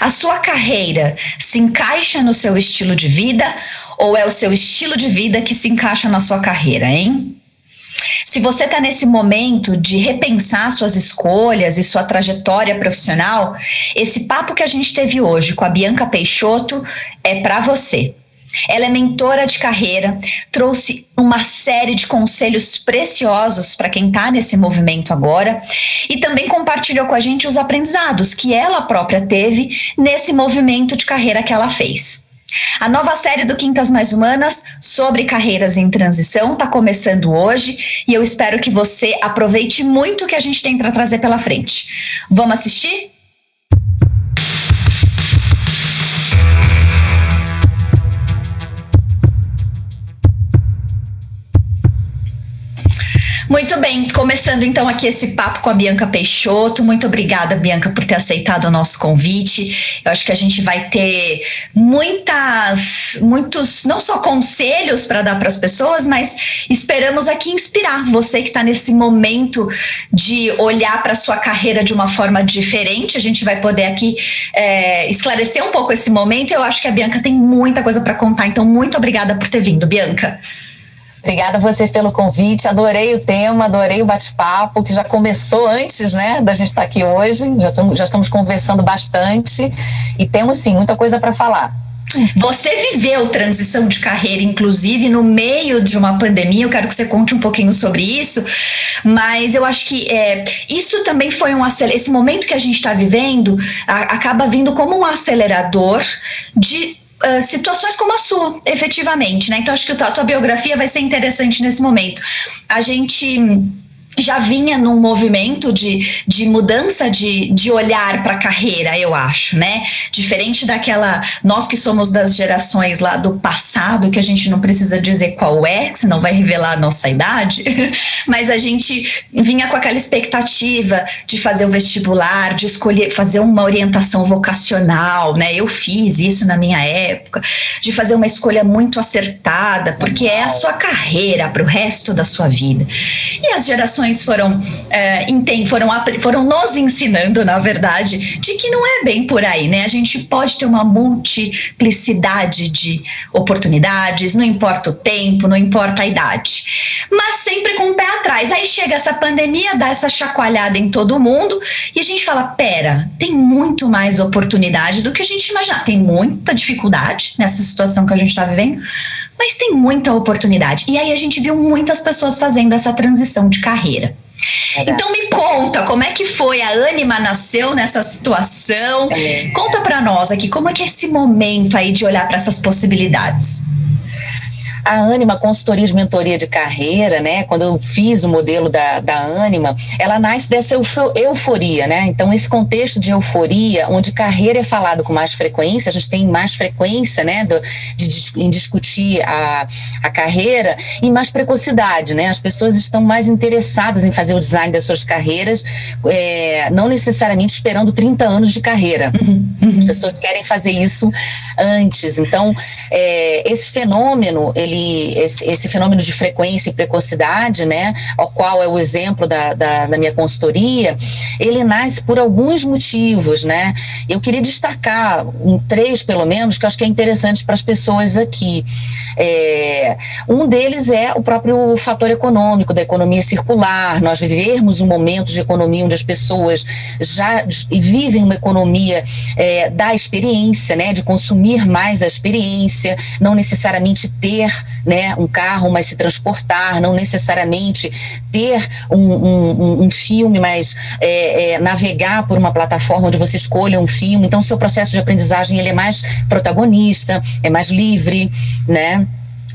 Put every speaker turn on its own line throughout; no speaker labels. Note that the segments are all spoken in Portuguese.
A sua carreira se encaixa no seu estilo de vida ou é o seu estilo de vida que se encaixa na sua carreira, hein? Se você está nesse momento de repensar suas escolhas e sua trajetória profissional, esse papo que a gente teve hoje com a Bianca Peixoto é para você. Ela é mentora de carreira, trouxe uma série de conselhos preciosos para quem está nesse movimento agora e também compartilhou com a gente os aprendizados que ela própria teve nesse movimento de carreira que ela fez. A nova série do Quintas Mais Humanas sobre carreiras em transição está começando hoje e eu espero que você aproveite muito o que a gente tem para trazer pela frente. Vamos assistir? Muito bem, começando então aqui esse papo com a Bianca Peixoto. Muito obrigada, Bianca, por ter aceitado o nosso convite. Eu acho que a gente vai ter muitas, muitos, não só conselhos para dar para as pessoas, mas esperamos aqui inspirar você que está nesse momento de olhar para sua carreira de uma forma diferente. A gente vai poder aqui é, esclarecer um pouco esse momento. Eu acho que a Bianca tem muita coisa para contar. Então, muito obrigada por ter vindo, Bianca.
Obrigada a vocês pelo convite, adorei o tema, adorei o bate-papo, que já começou antes né, da gente estar aqui hoje, já estamos, já estamos conversando bastante e temos sim muita coisa para falar.
Você viveu transição de carreira, inclusive, no meio de uma pandemia. Eu quero que você conte um pouquinho sobre isso, mas eu acho que é, isso também foi um esse momento que a gente está vivendo a, acaba vindo como um acelerador de Uh, situações como a sua, efetivamente, né? Então acho que a tua biografia vai ser interessante nesse momento. A gente já vinha num movimento de, de mudança de, de olhar para a carreira, eu acho, né? Diferente daquela. Nós que somos das gerações lá do passado, que a gente não precisa dizer qual é, senão vai revelar a nossa idade, mas a gente vinha com aquela expectativa de fazer o vestibular, de escolher, fazer uma orientação vocacional, né? Eu fiz isso na minha época, de fazer uma escolha muito acertada, porque é a sua carreira para o resto da sua vida. E as gerações foram, é, foram, foram nos ensinando, na verdade, de que não é bem por aí, né? A gente pode ter uma multiplicidade de oportunidades, não importa o tempo, não importa a idade, mas sempre com o pé atrás. Aí chega essa pandemia, dá essa chacoalhada em todo mundo e a gente fala: pera, tem muito mais oportunidade do que a gente imagina. Tem muita dificuldade nessa situação que a gente está vivendo mas tem muita oportunidade. E aí a gente viu muitas pessoas fazendo essa transição de carreira. Então me conta, como é que foi? A Anima nasceu nessa situação? É. Conta para nós aqui, como é que é esse momento aí de olhar para essas possibilidades?
A Anima Consultoria de Mentoria de Carreira, né, quando eu fiz o modelo da, da Anima, ela nasce dessa euforia, né? Então, esse contexto de euforia, onde carreira é falado com mais frequência, a gente tem mais frequência, né, do, de, em discutir a, a carreira e mais precocidade, né? As pessoas estão mais interessadas em fazer o design das suas carreiras, é, não necessariamente esperando 30 anos de carreira. Uhum, uhum. As pessoas querem fazer isso antes. Então, é, esse fenômeno, ele esse, esse fenômeno de frequência e precocidade, né, ao qual é o exemplo da, da, da, minha consultoria, ele nasce por alguns motivos, né? Eu queria destacar um três, pelo menos, que acho que é interessante para as pessoas aqui. É, um deles é o próprio fator econômico, da economia circular, nós vivermos um momento de economia onde as pessoas já vivem uma economia é, da experiência, né, de consumir mais a experiência, não necessariamente ter né, um carro, mas se transportar, não necessariamente ter um, um, um filme, mas é, é, navegar por uma plataforma onde você escolha um filme. Então, o seu processo de aprendizagem ele é mais protagonista, é mais livre, né?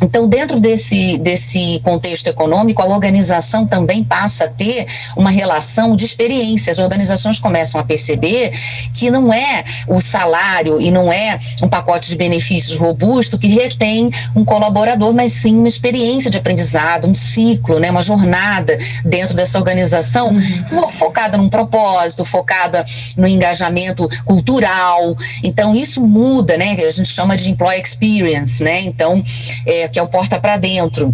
Então, dentro desse, desse contexto econômico, a organização também passa a ter uma relação de experiências. As organizações começam a perceber que não é o salário e não é um pacote de benefícios robusto que retém um colaborador, mas sim uma experiência de aprendizado, um ciclo, né, uma jornada dentro dessa organização uhum. focada num propósito, focada no engajamento cultural. Então, isso muda, né? A gente chama de employee experience, né? Então, é, que é o porta para dentro.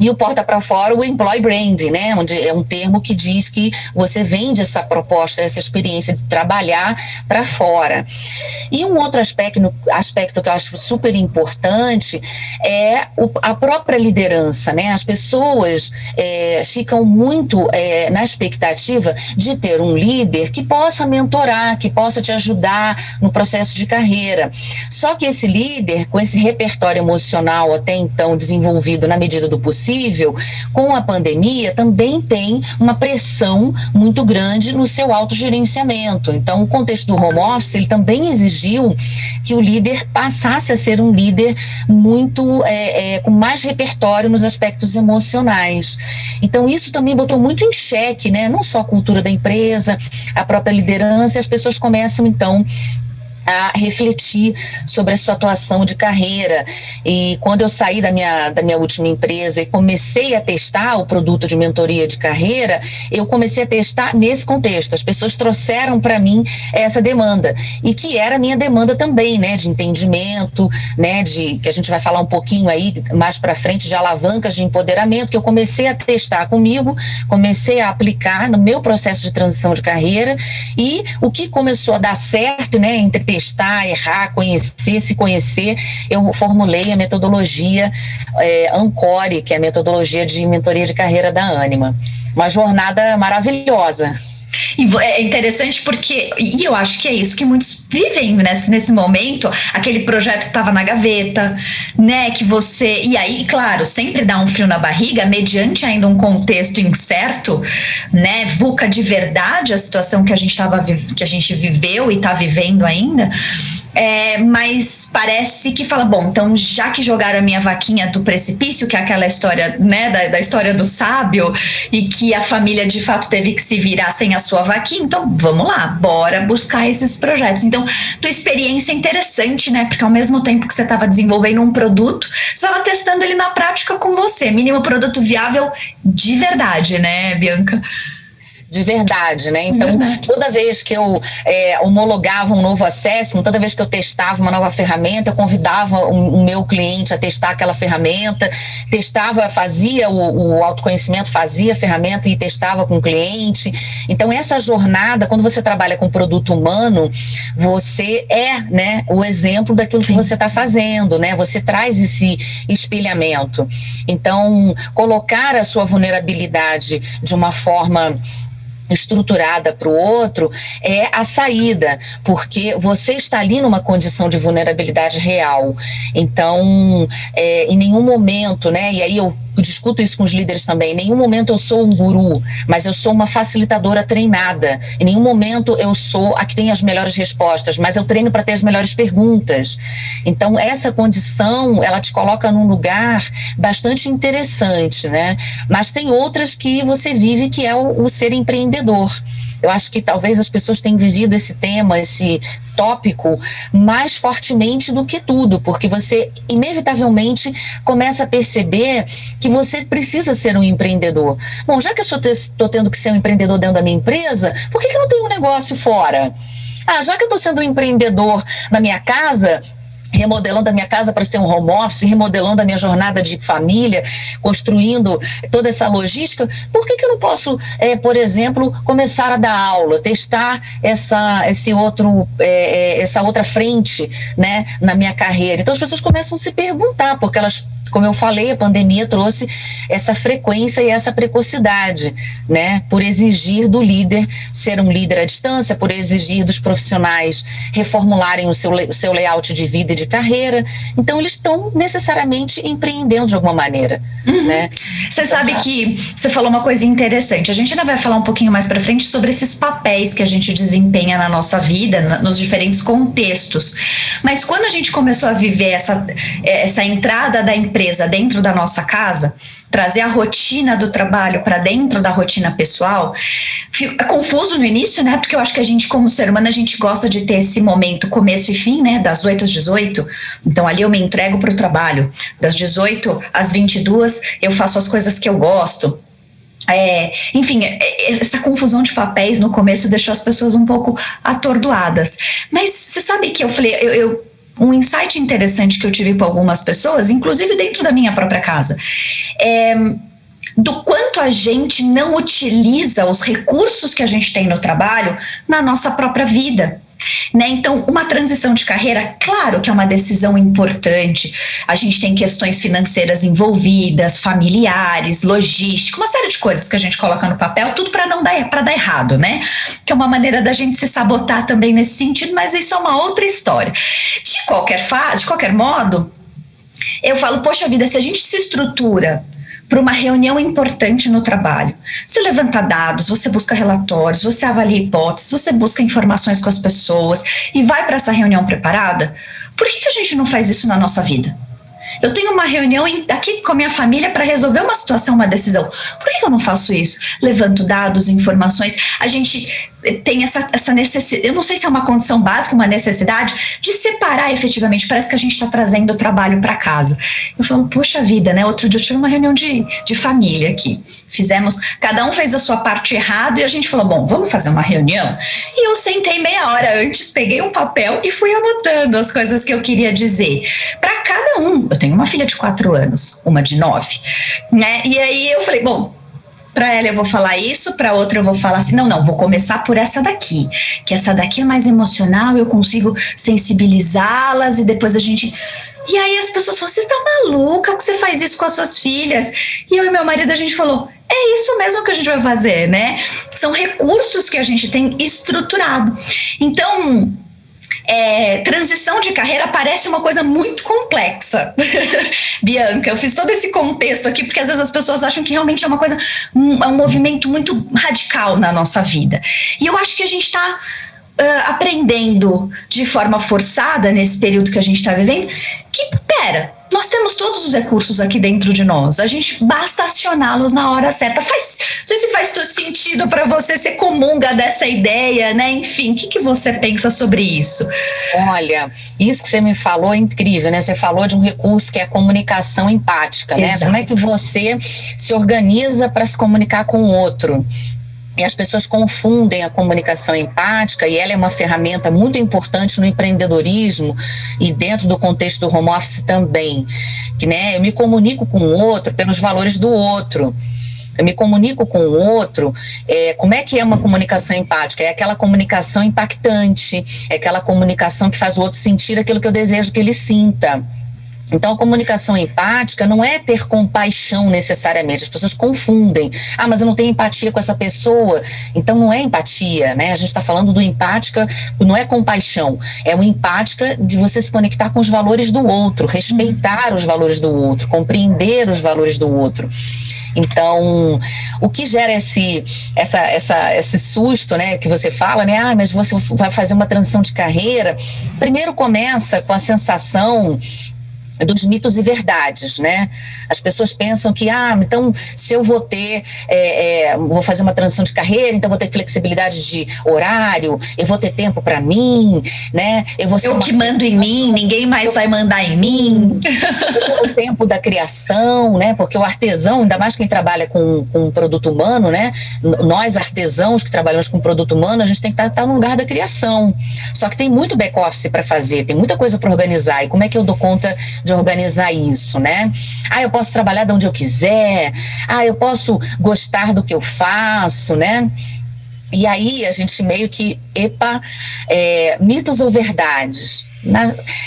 E o porta para fora, o employee branding, né? Onde é um termo que diz que você vende essa proposta, essa experiência de trabalhar para fora. E um outro aspecto, aspecto que eu acho super importante é o, a própria liderança, né? As pessoas é, ficam muito é, na expectativa de ter um líder que possa mentorar, que possa te ajudar no processo de carreira. Só que esse líder, com esse repertório emocional até então desenvolvido na medida do possível, possível, com a pandemia, também tem uma pressão muito grande no seu autogerenciamento. Então, o contexto do home office, ele também exigiu que o líder passasse a ser um líder muito, é, é, com mais repertório nos aspectos emocionais. Então, isso também botou muito em xeque, né? Não só a cultura da empresa, a própria liderança, as pessoas começam, então, a refletir sobre a sua atuação de carreira. E quando eu saí da minha, da minha última empresa e comecei a testar o produto de mentoria de carreira, eu comecei a testar nesse contexto. As pessoas trouxeram para mim essa demanda e que era a minha demanda também, né, de entendimento, né, de que a gente vai falar um pouquinho aí mais para frente de alavancas de empoderamento que eu comecei a testar comigo, comecei a aplicar no meu processo de transição de carreira e o que começou a dar certo, né, entre testar, errar, conhecer, se conhecer, eu formulei a metodologia é, Ancore, que é a metodologia de mentoria de carreira da Anima. Uma jornada maravilhosa.
E é interessante porque, e eu acho que é isso que muitos vivem nesse, nesse momento, aquele projeto que estava na gaveta, né? Que você. E aí, claro, sempre dá um frio na barriga, mediante ainda um contexto incerto, né? VUCA de verdade, a situação que a gente tava, que a gente viveu e está vivendo ainda. É, mas parece que fala, bom, então já que jogaram a minha vaquinha do precipício, que é aquela história, né, da, da, história do sábio, e que a família de fato teve que se virar sem a sua vaquinha, então vamos lá, bora buscar esses projetos. Então, tua experiência é interessante, né, porque ao mesmo tempo que você estava desenvolvendo um produto, você estava testando ele na prática com você, mínimo produto viável de verdade, né, Bianca?
De verdade, né? Então, verdade. toda vez que eu é, homologava um novo assessment, toda vez que eu testava uma nova ferramenta, eu convidava o, o meu cliente a testar aquela ferramenta, testava, fazia o, o, autoconhecimento, fazia a ferramenta e testava com o cliente. Então, essa jornada, quando você trabalha com produto humano, você é, né, o exemplo daquilo que você está fazendo, né? Você traz esse espelhamento. Então, colocar a sua vulnerabilidade de uma forma estruturada para o outro é a saída, porque você está ali numa condição de vulnerabilidade real. Então, é, em nenhum momento, né? E aí eu discuto isso com os líderes também. Em nenhum momento eu sou um guru, mas eu sou uma facilitadora treinada. Em nenhum momento eu sou a que tem as melhores respostas, mas eu treino para ter as melhores perguntas. Então, essa condição, ela te coloca num lugar bastante interessante, né? Mas tem outras que você vive, que é o, o ser empreendedor. Eu acho que talvez as pessoas tenham vivido esse tema, esse tópico, mais fortemente do que tudo, porque você inevitavelmente começa a perceber que você precisa ser um empreendedor. Bom, já que eu estou tendo que ser um empreendedor dentro da minha empresa, por que, que eu não tenho um negócio fora? Ah, já que eu estou sendo um empreendedor na minha casa, remodelando a minha casa para ser um home office, remodelando a minha jornada de família, construindo toda essa logística, por que, que eu não posso, é, por exemplo, começar a dar aula, testar essa, esse outro, é, é essa outra frente né, na minha carreira? Então as pessoas começam a se perguntar, porque elas como eu falei, a pandemia trouxe essa frequência e essa precocidade, né? Por exigir do líder ser um líder à distância, por exigir dos profissionais reformularem o seu, o seu layout de vida e de carreira. Então, eles estão necessariamente empreendendo de alguma maneira, uhum. né?
Você sabe que você falou uma coisa interessante. A gente ainda vai falar um pouquinho mais para frente sobre esses papéis que a gente desempenha na nossa vida, na, nos diferentes contextos. Mas quando a gente começou a viver essa, essa entrada da empresa dentro da nossa casa, trazer a rotina do trabalho para dentro da rotina pessoal, é confuso no início, né? Porque eu acho que a gente, como ser humano, a gente gosta de ter esse momento começo e fim, né? Das 8 às 18. Então ali eu me entrego para o trabalho. Das 18 às 22 eu faço as coisas que eu gosto. É, enfim, é, é, essa confusão de papéis no começo deixou as pessoas um pouco atordoadas. Mas você sabe que eu falei, eu, eu um insight interessante que eu tive com algumas pessoas, inclusive dentro da minha própria casa, é do quanto a gente não utiliza os recursos que a gente tem no trabalho na nossa própria vida. Né? Então, uma transição de carreira, claro que é uma decisão importante. A gente tem questões financeiras envolvidas, familiares, logística, uma série de coisas que a gente coloca no papel, tudo para não dar para dar errado, né? Que é uma maneira da gente se sabotar também nesse sentido, mas isso é uma outra história. De qualquer de qualquer modo, eu falo, poxa vida, se a gente se estrutura para uma reunião importante no trabalho. Você levanta dados, você busca relatórios, você avalia hipóteses, você busca informações com as pessoas e vai para essa reunião preparada. Por que, que a gente não faz isso na nossa vida? Eu tenho uma reunião aqui com a minha família para resolver uma situação, uma decisão. Por que eu não faço isso? Levanto dados, informações. A gente tem essa, essa necessidade, eu não sei se é uma condição básica, uma necessidade, de separar efetivamente. Parece que a gente está trazendo o trabalho para casa. Eu falo, poxa vida, né? Outro dia eu tive uma reunião de, de família aqui. Fizemos, cada um fez a sua parte errado e a gente falou, bom, vamos fazer uma reunião? E eu sentei meia hora antes, peguei um papel e fui anotando as coisas que eu queria dizer. Para cada um. Eu tenho uma filha de quatro anos, uma de nove, né? E aí eu falei, bom, para ela eu vou falar isso, para outra eu vou falar assim, não, não, vou começar por essa daqui, que essa daqui é mais emocional, eu consigo sensibilizá-las e depois a gente e aí as pessoas falam, você está maluca que você faz isso com as suas filhas? E eu e meu marido a gente falou, é isso mesmo que a gente vai fazer, né? São recursos que a gente tem estruturado. Então, é, transição de carreira parece uma coisa muito complexa. Bianca, eu fiz todo esse contexto aqui porque às vezes as pessoas acham que realmente é uma coisa, um, é um movimento muito radical na nossa vida. E eu acho que a gente está uh, aprendendo de forma forçada nesse período que a gente está vivendo, que, pera, nós temos todos os recursos aqui dentro de nós. A gente basta acioná-los na hora certa. Faz, não sei se faz todo sentido para você ser comunga dessa ideia, né? Enfim, o que, que você pensa sobre isso?
Olha, isso que você me falou é incrível, né? Você falou de um recurso que é a comunicação empática, né? Como é que você se organiza para se comunicar com o outro? E as pessoas confundem a comunicação empática, e ela é uma ferramenta muito importante no empreendedorismo e dentro do contexto do home office também. Que, né, eu me comunico com o outro pelos valores do outro. Eu me comunico com o outro. É, como é que é uma comunicação empática? É aquela comunicação impactante, é aquela comunicação que faz o outro sentir aquilo que eu desejo que ele sinta. Então, a comunicação empática não é ter compaixão necessariamente. As pessoas confundem. Ah, mas eu não tenho empatia com essa pessoa. Então, não é empatia, né? A gente está falando do empática, não é compaixão. É uma empática de você se conectar com os valores do outro, respeitar os valores do outro, compreender os valores do outro. Então, o que gera esse, essa, essa, esse susto, né, que você fala, né, ah, mas você vai fazer uma transição de carreira. Primeiro começa com a sensação dos mitos e verdades, né? As pessoas pensam que, ah, então se eu vou ter, é, é, vou fazer uma transição de carreira, então vou ter flexibilidade de horário, eu vou ter tempo para mim, né?
Eu vou ser eu que mando em mim, ninguém mais eu... vai mandar em mim.
o tempo da criação, né? Porque o artesão, ainda mais quem trabalha com, com produto humano, né? Nós artesãos que trabalhamos com produto humano, a gente tem que estar, tá, estar tá no lugar da criação. Só que tem muito back office para fazer, tem muita coisa para organizar. E como é que eu dou conta de de organizar isso, né? Ah, eu posso trabalhar de onde eu quiser, ah, eu posso gostar do que eu faço, né? E aí a gente meio que, epa, é, mitos ou verdades?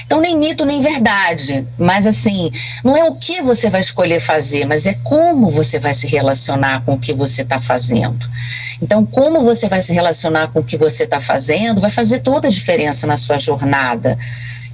Então, nem mito nem verdade, mas assim, não é o que você vai escolher fazer, mas é como você vai se relacionar com o que você está fazendo. Então, como você vai se relacionar com o que você está fazendo vai fazer toda a diferença na sua jornada.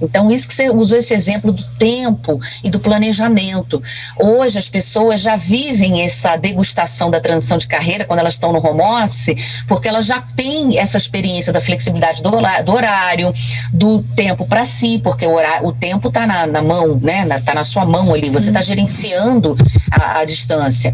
Então, isso que você usou esse exemplo do tempo e do planejamento. Hoje, as pessoas já vivem essa degustação da transição de carreira quando elas estão no home office, porque elas já têm essa experiência da flexibilidade do, horário, do tempo para si, porque o, horário, o tempo está na, na, mão, né? Está na sua mão ali, você está uhum. gerenciando a, a distância.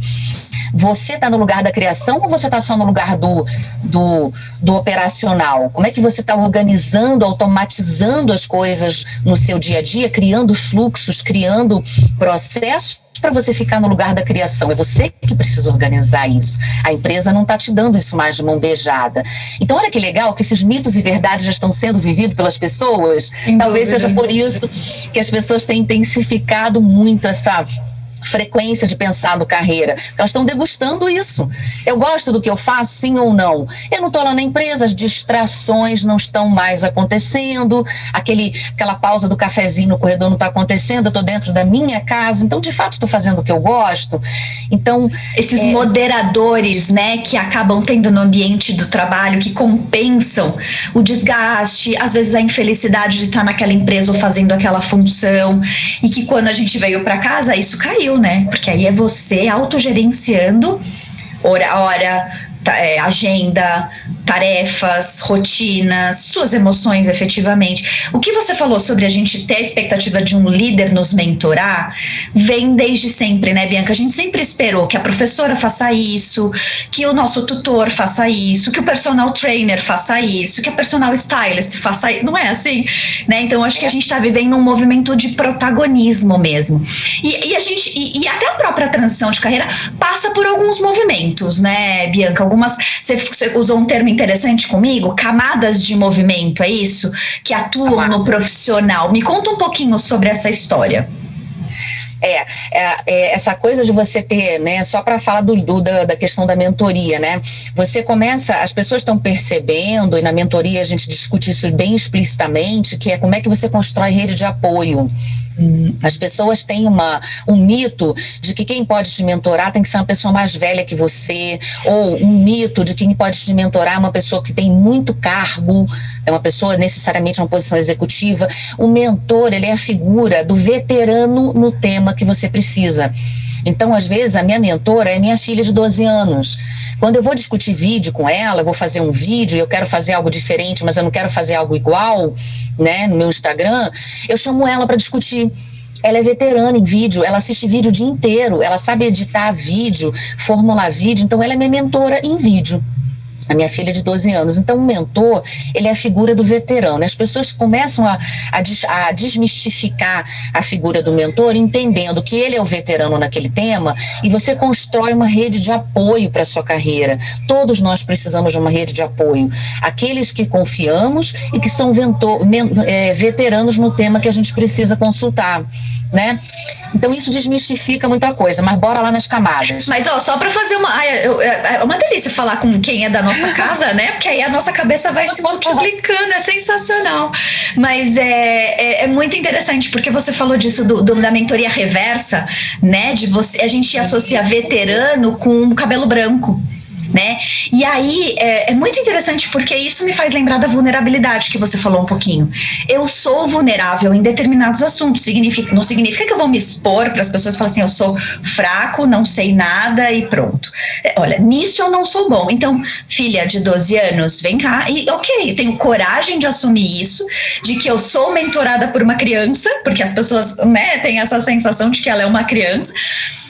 Você está no lugar da criação ou você está só no lugar do, do, do operacional? Como é que você está organizando, automatizando as coisas no seu dia a dia, criando fluxos, criando processos para você ficar no lugar da criação, é você que precisa organizar isso. A empresa não está te dando isso mais de mão beijada. Então, olha que legal que esses mitos e verdades já estão sendo vividos pelas pessoas. Sem Talvez dúvida. seja por isso que as pessoas têm intensificado muito essa frequência de pensar no carreira. Elas estão degustando isso. Eu gosto do que eu faço, sim ou não? Eu não estou lá na empresa, as distrações não estão mais acontecendo, aquele, aquela pausa do cafezinho no corredor não está acontecendo, eu estou dentro da minha casa, então de fato estou fazendo o que eu gosto. Então.
Esses é... moderadores, né, que acabam tendo no ambiente do trabalho, que compensam o desgaste, às vezes a infelicidade de estar naquela empresa ou fazendo aquela função, e que quando a gente veio para casa, isso caiu né? Porque aí é você autogerenciando hora, hora é, agenda, tarefas, rotinas, suas emoções efetivamente. O que você falou sobre a gente ter a expectativa de um líder nos mentorar vem desde sempre, né, Bianca? A gente sempre esperou que a professora faça isso, que o nosso tutor faça isso, que o personal trainer faça isso, que a personal stylist faça isso. Não é assim, né? Então acho que a gente está vivendo um movimento de protagonismo mesmo. E, e a gente, e, e, até a própria transição de carreira passa por alguns movimentos, né, Bianca? Algumas. Você, você usou um termo interessante comigo, camadas de movimento, é isso? Que atuam no profissional. Me conta um pouquinho sobre essa história.
É, é, é, essa coisa de você ter, né, só para falar do, do da, da, questão da mentoria, né? Você começa, as pessoas estão percebendo, e na mentoria a gente discute isso bem explicitamente, que é como é que você constrói rede de apoio. As pessoas têm uma, um mito de que quem pode te mentorar tem que ser uma pessoa mais velha que você, ou um mito de que quem pode te mentorar é uma pessoa que tem muito cargo, é uma pessoa necessariamente uma posição executiva. O mentor, ele é a figura do veterano no tema que você precisa. Então, às vezes, a minha mentora é minha filha de 12 anos. Quando eu vou discutir vídeo com ela, eu vou fazer um vídeo eu quero fazer algo diferente, mas eu não quero fazer algo igual, né, no meu Instagram, eu chamo ela para discutir ela é veterana em vídeo, ela assiste vídeo o dia inteiro, ela sabe editar vídeo, formular vídeo, então ela é minha mentora em vídeo a minha filha de 12 anos. Então, o mentor, ele é a figura do veterano. As pessoas começam a, a, a, desmistificar a figura do mentor, entendendo que ele é o veterano naquele tema, e você constrói uma rede de apoio para a sua carreira. Todos nós precisamos de uma rede de apoio. Aqueles que confiamos e que são ventor, é, veteranos no tema que a gente precisa consultar, né? Então, isso desmistifica muita coisa, mas bora lá nas camadas.
Mas, ó, só para fazer uma... É, é uma delícia falar com quem é da nossa nossa casa, né? Porque aí a nossa cabeça vai se multiplicando, é sensacional. Mas é, é, é muito interessante, porque você falou disso do, do, da mentoria reversa, né? De você, a gente associa veterano com cabelo branco né? E aí é, é, muito interessante porque isso me faz lembrar da vulnerabilidade que você falou um pouquinho. Eu sou vulnerável em determinados assuntos, significa, não significa que eu vou me expor para as pessoas falarem assim, eu sou fraco, não sei nada e pronto. É, olha, nisso eu não sou bom. Então, filha de 12 anos, vem cá e ok, tenho coragem de assumir isso, de que eu sou mentorada por uma criança, porque as pessoas, né, têm essa sensação de que ela é uma criança,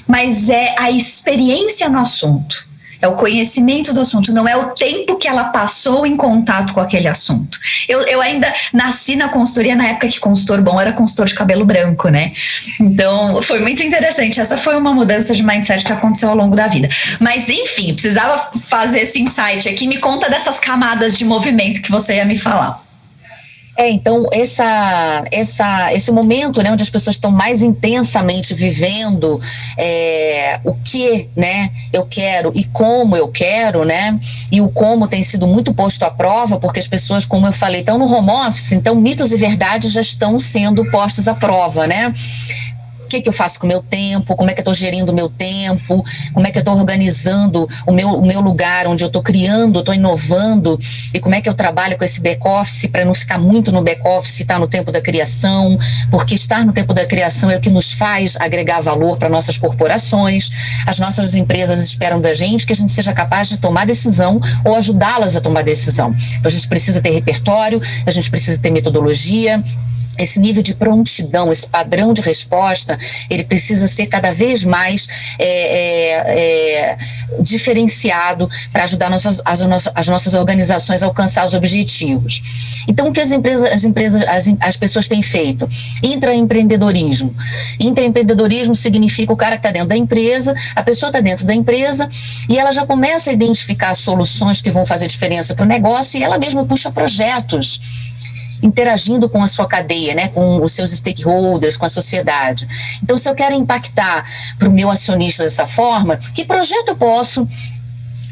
mas é a experiência no assunto é o conhecimento do assunto, não é o tempo que ela passou em contato com aquele assunto. Eu, eu ainda nasci na consultoria na época que consultor bom era consultor de cabelo branco, né? Então foi muito interessante. Essa foi uma mudança de mindset que aconteceu ao longo da vida. Mas enfim, precisava fazer esse insight aqui. Me conta dessas camadas de movimento que você ia me falar.
É, então, essa, essa, esse momento né, onde as pessoas estão mais intensamente vivendo é, o que né, eu quero e como eu quero, né? E o como tem sido muito posto à prova, porque as pessoas, como eu falei, estão no home office, então mitos e verdades já estão sendo postos à prova, né? O que, que eu faço com o meu tempo, como é que eu estou gerindo o meu tempo, como é que eu estou organizando o meu, o meu lugar onde eu estou criando, estou inovando, e como é que eu trabalho com esse back-office para não ficar muito no back-office, estar tá no tempo da criação, porque estar no tempo da criação é o que nos faz agregar valor para nossas corporações. As nossas empresas esperam da gente que a gente seja capaz de tomar decisão ou ajudá-las a tomar decisão. Então, a gente precisa ter repertório, a gente precisa ter metodologia, esse nível de prontidão, esse padrão de resposta, ele precisa ser cada vez mais é, é, é, diferenciado para ajudar nossas, as, as, nossas organizações a alcançar os objetivos. Então, o que as empresas, as, empresas as, as pessoas têm feito? Intraempreendedorismo. Intraempreendedorismo significa o cara que está dentro da empresa, a pessoa está dentro da empresa e ela já começa a identificar soluções que vão fazer diferença para o negócio e ela mesma puxa projetos interagindo com a sua cadeia, né, com os seus stakeholders, com a sociedade. Então, se eu quero impactar para o meu acionista dessa forma, que projeto eu posso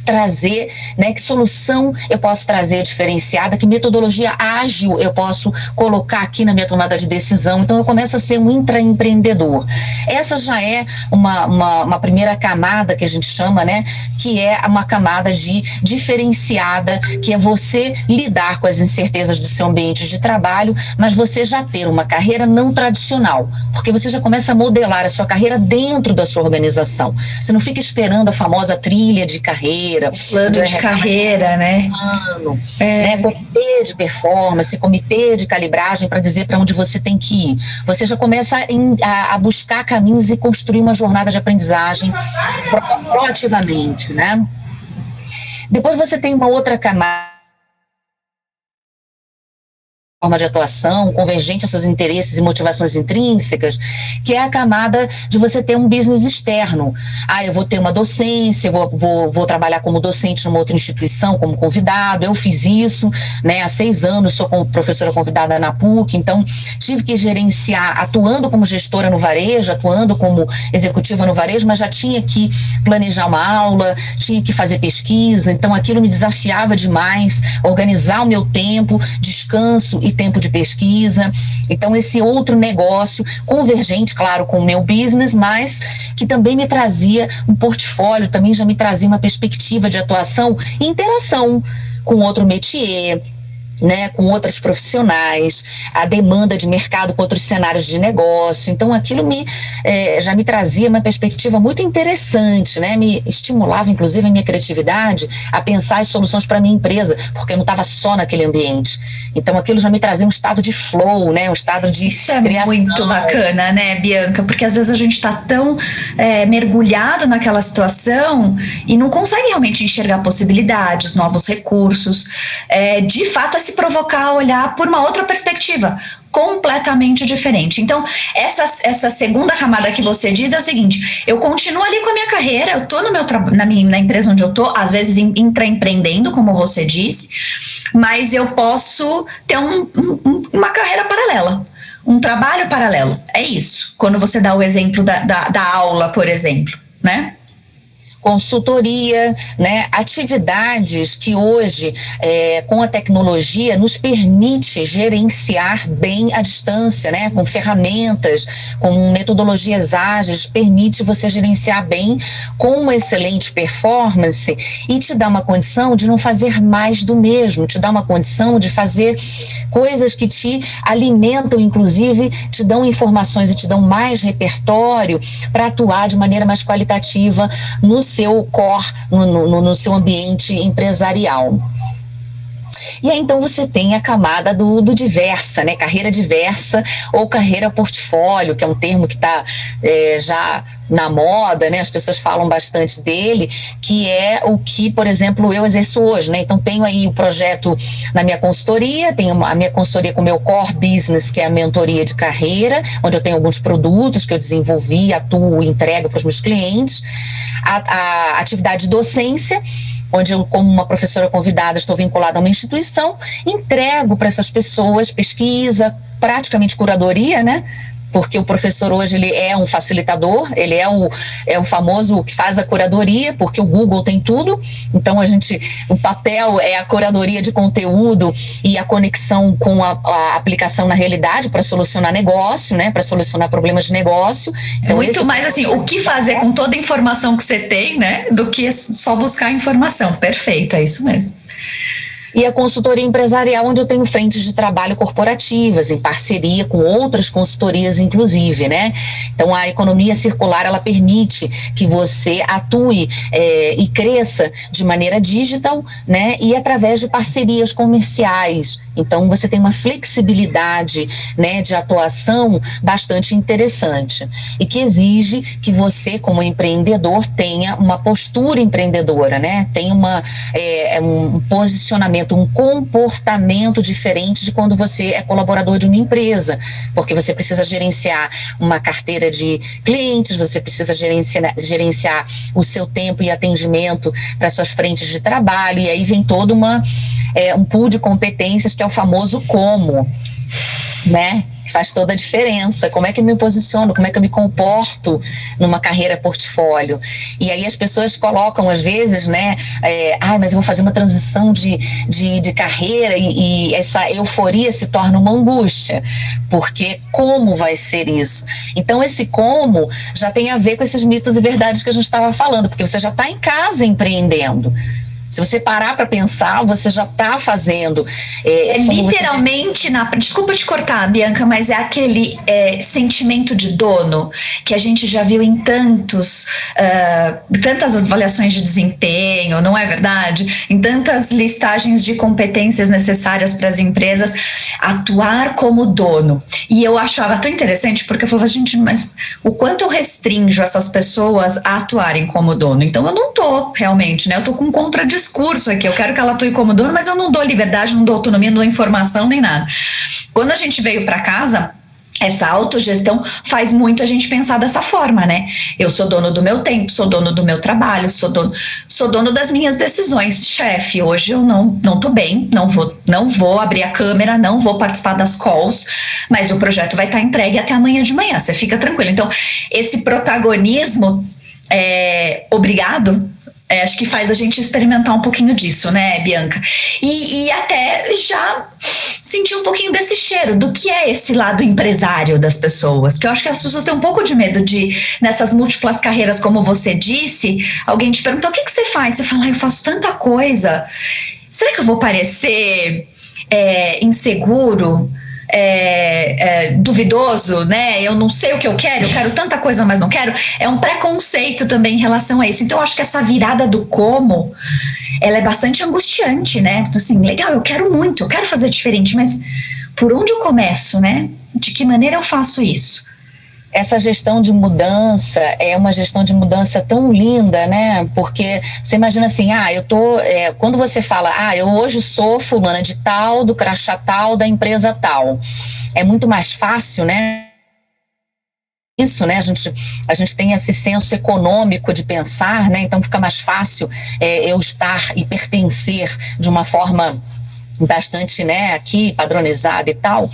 trazer, né, que solução eu posso trazer diferenciada, que metodologia ágil eu posso colocar aqui na minha tomada de decisão. Então eu começo a ser um intraempreendedor. Essa já é uma, uma, uma primeira camada que a gente chama, né, que é uma camada de diferenciada, que é você lidar com as incertezas do seu ambiente de trabalho, mas você já ter uma carreira não tradicional, porque você já começa a modelar a sua carreira dentro da sua organização. Você não fica esperando a famosa trilha de carreira carreira.
Plano de é, carreira, né?
Plano, é. né? Comitê de performance, comitê de calibragem para dizer para onde você tem que ir. Você já começa a, a, buscar caminhos e construir uma jornada de aprendizagem proativamente, né? Depois você tem uma outra camada forma de atuação, convergente aos seus interesses e motivações intrínsecas, que é a camada de você ter um business externo. Ah, eu vou ter uma docência, vou, vou, vou trabalhar como docente numa outra instituição, como convidado. Eu fiz isso, né? Há seis anos sou professora convidada na PUC, então tive que gerenciar, atuando como gestora no varejo, atuando como executiva no varejo, mas já tinha que planejar uma aula, tinha que fazer pesquisa, então aquilo me desafiava demais, organizar o meu tempo, descanso e tempo de pesquisa. Então, esse outro negócio, convergente, claro, com o meu business, mas que também me trazia um portfólio, também já me trazia uma perspectiva de atuação e interação com outro métier, né, com outros profissionais, a demanda de mercado com outros cenários de negócio. Então, aquilo me, é, já me trazia uma perspectiva muito interessante, né, me estimulava, inclusive, a minha criatividade a pensar as soluções para a minha empresa, porque eu não estava só naquele ambiente. Então, aquilo já me trazia um estado de flow, né, um estado de
Isso é criação. muito bacana, né, Bianca? Porque às vezes a gente está tão é, mergulhado naquela situação e não consegue realmente enxergar possibilidades, novos recursos. É, de fato, se provocar a olhar por uma outra perspectiva, completamente diferente. Então, essa, essa segunda camada que você diz é o seguinte: eu continuo ali com a minha carreira, eu estou no meu na, na empresa onde eu estou, às vezes intraempreendendo, como você disse, mas eu posso ter um, um, uma carreira paralela. Um trabalho paralelo. É isso. Quando você dá o exemplo da, da, da aula, por exemplo, né?
Consultoria, né, atividades que hoje, é, com a tecnologia, nos permite gerenciar bem a distância, né, com ferramentas, com metodologias ágeis, permite você gerenciar bem com uma excelente performance e te dá uma condição de não fazer mais do mesmo, te dá uma condição de fazer coisas que te alimentam, inclusive, te dão informações e te dão mais repertório para atuar de maneira mais qualitativa no seu core, no, no, no seu ambiente empresarial. E aí, então, você tem a camada do, do diversa, né? Carreira diversa ou carreira portfólio, que é um termo que está é, já na moda, né? As pessoas falam bastante dele, que é o que, por exemplo, eu exerço hoje, né? Então, tenho aí o projeto na minha consultoria, tenho a minha consultoria com o meu core business, que é a mentoria de carreira, onde eu tenho alguns produtos que eu desenvolvi, atuo entrego para os meus clientes. A, a atividade de docência, onde eu, como uma professora convidada, estou vinculada a uma instituição, entrego para essas pessoas pesquisa, praticamente curadoria, né? Porque o professor hoje ele é um facilitador, ele é o, é o famoso que faz a curadoria, porque o Google tem tudo, então a gente, o papel é a curadoria de conteúdo e a conexão com a, a aplicação na realidade para solucionar negócio, né, para solucionar problemas de negócio.
Então, muito mais assim, o que fazer com toda a informação que você tem, né, do que só buscar informação. Perfeito, é isso mesmo.
E a consultoria empresarial, onde eu tenho frentes de trabalho corporativas, em parceria com outras consultorias, inclusive, né? Então, a economia circular, ela permite que você atue é, e cresça de maneira digital, né? E através de parcerias comerciais. Então, você tem uma flexibilidade, né, de atuação bastante interessante e que exige que você, como empreendedor, tenha uma postura empreendedora, né? Tenha uma, é, um posicionamento um comportamento diferente de quando você é colaborador de uma empresa, porque você precisa gerenciar uma carteira de clientes, você precisa gerenciar, gerenciar o seu tempo e atendimento para suas frentes de trabalho, e aí vem todo uma, é, um pool de competências que é o famoso como, né? Faz toda a diferença. Como é que eu me posiciono, como é que eu me comporto numa carreira portfólio. E aí as pessoas colocam, às vezes, né, é, ah, mas eu vou fazer uma transição de, de, de carreira e, e, essa euforia se torna uma angústia, porque como vai ser isso? Então, esse como já tem a ver com esses mitos e verdades que a gente estava falando, porque você já está em casa empreendendo. Se você parar para pensar, você já está fazendo.
É, é literalmente na. Desculpa te cortar, Bianca, mas é aquele é, sentimento de dono que a gente já viu em tantos, uh, tantas avaliações de desempenho, não é verdade? Em tantas listagens de competências necessárias para as empresas atuar como dono. E eu achava tão interessante porque eu falava, gente, mas o quanto eu restringo essas pessoas a atuarem como dono? Então eu não tô realmente, né? Eu tô com contradição discurso aqui. Eu quero que ela atue como dona, mas eu não dou liberdade, não dou autonomia, não dou informação nem nada. Quando a gente veio para casa, essa autogestão faz muito a gente pensar dessa forma, né? Eu sou dono do meu tempo, sou dono do meu trabalho, sou dono, sou dono das minhas decisões. Chefe, hoje eu não não tô bem, não vou não vou abrir a câmera, não vou participar das calls, mas o projeto vai estar entregue até amanhã de manhã. Você fica tranquilo. Então, esse protagonismo é, obrigado é, acho que faz a gente experimentar um pouquinho disso, né, Bianca? E, e, até já sentir um pouquinho desse cheiro do que é esse lado empresário das pessoas. Que eu acho que as pessoas têm um pouco de medo de, nessas múltiplas carreiras, como você disse, alguém te pergunta: o que, que você faz? Você fala: ah, eu faço tanta coisa. Será que eu vou parecer é, inseguro? É, é, duvidoso, né? Eu não sei o que eu quero, eu quero tanta coisa, mas não quero. É um preconceito também em relação a isso. Então, eu acho que essa virada do como, ela é bastante angustiante, né? Assim, legal, eu quero muito, eu quero fazer diferente, mas por onde eu começo, né? De que maneira eu faço isso?
Essa gestão de mudança é uma gestão de mudança tão linda, né? Porque você imagina assim, ah, eu tô. É, quando você fala, ah, eu hoje sou fulana de tal, do crachá tal, da empresa tal, é muito mais fácil, né? isso, né? A gente, a gente tem esse senso econômico de pensar, né? Então fica mais fácil é, eu estar e pertencer de uma forma bastante, né, aqui padronizado e tal.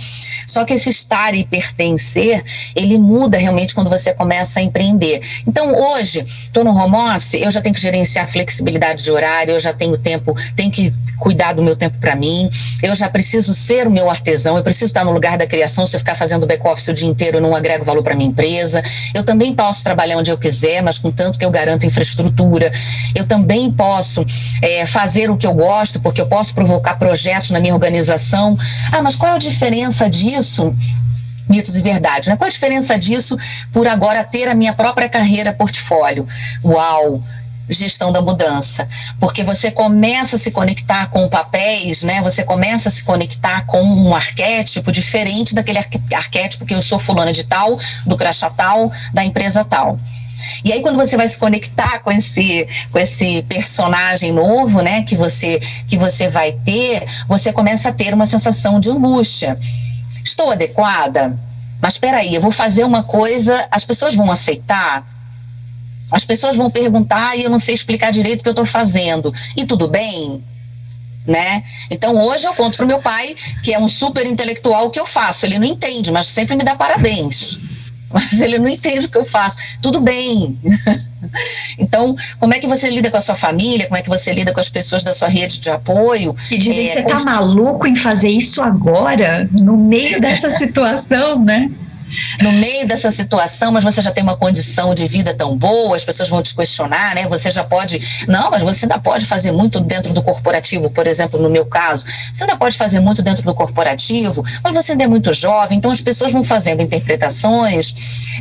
Só que esse estar e pertencer, ele muda realmente quando você começa a empreender. Então, hoje, estou no home office, eu já tenho que gerenciar flexibilidade de horário, eu já tenho tempo, tenho que cuidar do meu tempo para mim, eu já preciso ser o meu artesão, eu preciso estar no lugar da criação, se eu ficar fazendo back office o dia inteiro, eu não agrego valor para minha empresa. Eu também posso trabalhar onde eu quiser, mas contanto que eu garanto infraestrutura. Eu também posso é, fazer o que eu gosto, porque eu posso provocar projetos na minha organização. Ah, mas qual é a diferença disso? mitos e verdades. Né? Qual a diferença disso por agora ter a minha própria carreira portfólio? Uau! Gestão da mudança, porque você começa a se conectar com papéis, né? Você começa a se conectar com um arquétipo diferente daquele arquétipo que eu sou fulana de tal, do crachá tal, da empresa tal. E aí quando você vai se conectar com esse com esse personagem novo, né, que você que você vai ter, você começa a ter uma sensação de angústia. Estou adequada? Mas espera aí, eu vou fazer uma coisa, as pessoas vão aceitar? As pessoas vão perguntar e eu não sei explicar direito o que eu estou fazendo. E tudo bem? Né? Então hoje eu conto para o meu pai, que é um super intelectual, o que eu faço. Ele não entende, mas sempre me dá parabéns mas ele não entende o que eu faço. Tudo bem. Então, como é que você lida com a sua família? Como é que você lida com as pessoas da sua rede de apoio?
E dizem, é, você tá maluco em fazer isso agora, no meio dessa situação, né?
No meio dessa situação, mas você já tem uma condição de vida tão boa, as pessoas vão te questionar, né? Você já pode, não, mas você ainda pode fazer muito dentro do corporativo, por exemplo, no meu caso, você ainda pode fazer muito dentro do corporativo, mas você ainda é muito jovem, então as pessoas vão fazendo interpretações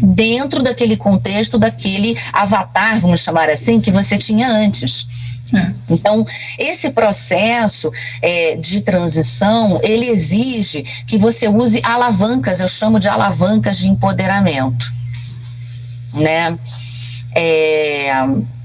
dentro daquele contexto, daquele avatar, vamos chamar assim, que você tinha antes. É. Então, esse processo é, de transição, ele exige que você use alavancas, eu chamo de alavancas de empoderamento, né? É,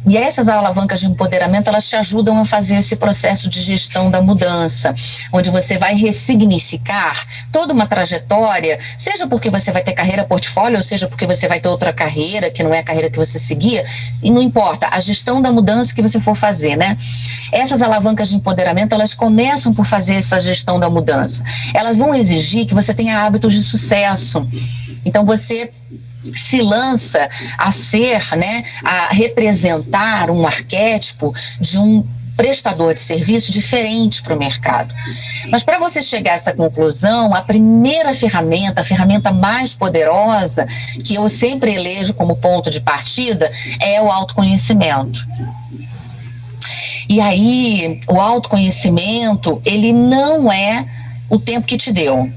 e essas alavancas de empoderamento, elas te ajudam a fazer esse processo de gestão da mudança, onde você vai ressignificar toda uma trajetória, seja porque você vai ter carreira portfólio, ou seja porque você vai ter outra carreira, que não é a carreira que você seguia, e não importa, a gestão da mudança que você for fazer, né? Essas alavancas de empoderamento, elas começam por fazer essa gestão da mudança. Elas vão exigir que você tenha hábitos de sucesso. Então, você se lança a ser, né, a representar um arquétipo de um prestador de serviço diferente para o mercado. Mas para você chegar a essa conclusão, a primeira ferramenta, a ferramenta mais poderosa, que eu sempre elejo como ponto de partida, é o autoconhecimento. E aí, o autoconhecimento, ele não é o tempo que te deu.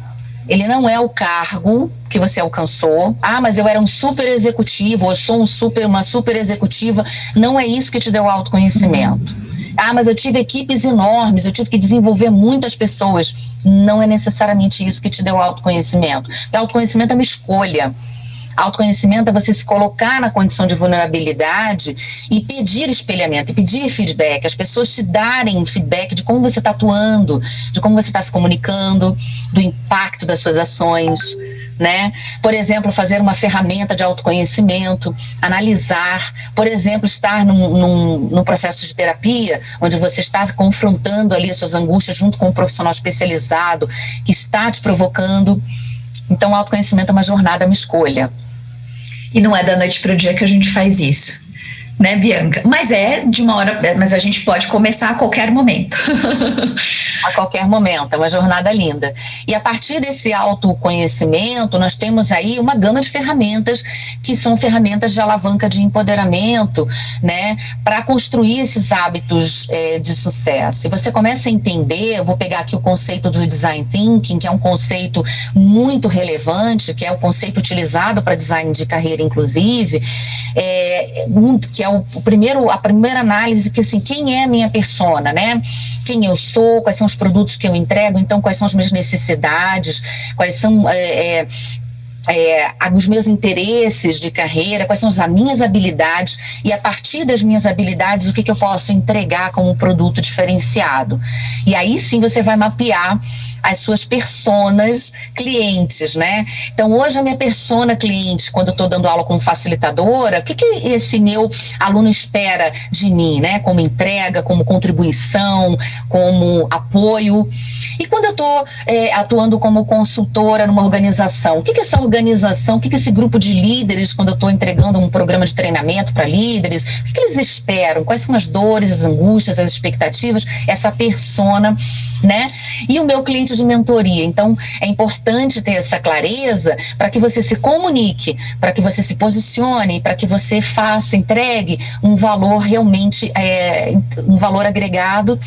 Ele não é o cargo que você alcançou. Ah, mas eu era um super executivo, ou eu sou um super, uma super executiva. Não é isso que te deu autoconhecimento. Ah, mas eu tive equipes enormes, eu tive que desenvolver muitas pessoas. Não é necessariamente isso que te deu autoconhecimento. O autoconhecimento é uma escolha. Autoconhecimento é você se colocar na condição de vulnerabilidade e pedir espelhamento, e pedir feedback, as pessoas te darem feedback de como você está atuando, de como você está se comunicando, do impacto das suas ações. Né? Por exemplo, fazer uma ferramenta de autoconhecimento, analisar, por exemplo, estar num, num, num, processo de terapia, onde você está confrontando ali as suas angústias junto com um profissional especializado que está te provocando. Então, autoconhecimento é uma jornada, uma escolha.
E não é da noite para o dia que a gente faz isso né, Bianca? Mas é de uma hora, mas a gente pode começar a qualquer momento.
a qualquer momento, é uma jornada linda. E a partir desse autoconhecimento, nós temos aí uma gama de ferramentas que são ferramentas de alavanca de empoderamento, né, para construir esses hábitos é, de sucesso. E você começa a entender, vou pegar aqui o conceito do design thinking, que é um conceito muito relevante, que é o conceito utilizado para design de carreira, inclusive, é, que é é o, o, primeiro, a primeira análise que assim, quem é a minha persona, né? Quem eu sou, quais são os produtos que eu entrego, então quais são as minhas necessidades, quais são é, é, é, meus interesses de carreira, quais são as minhas habilidades e a partir das minhas habilidades o que, que eu posso entregar como produto diferenciado. E aí sim você vai mapear as suas personas clientes, né? Então, hoje a minha persona cliente, quando eu estou dando aula como facilitadora, o que, que esse meu aluno espera de mim, né? Como entrega, como contribuição, como apoio. E quando eu estou é, atuando como consultora numa organização, o que, que essa organização, o que, que esse grupo de líderes, quando eu estou entregando um programa de treinamento para líderes, o que, que eles esperam? Quais são as dores, as angústias, as expectativas? Essa persona, né? E o meu cliente de mentoria. Então, é importante ter essa clareza para que você se comunique, para que você se posicione, para que você faça, entregue um valor realmente, é, um valor agregado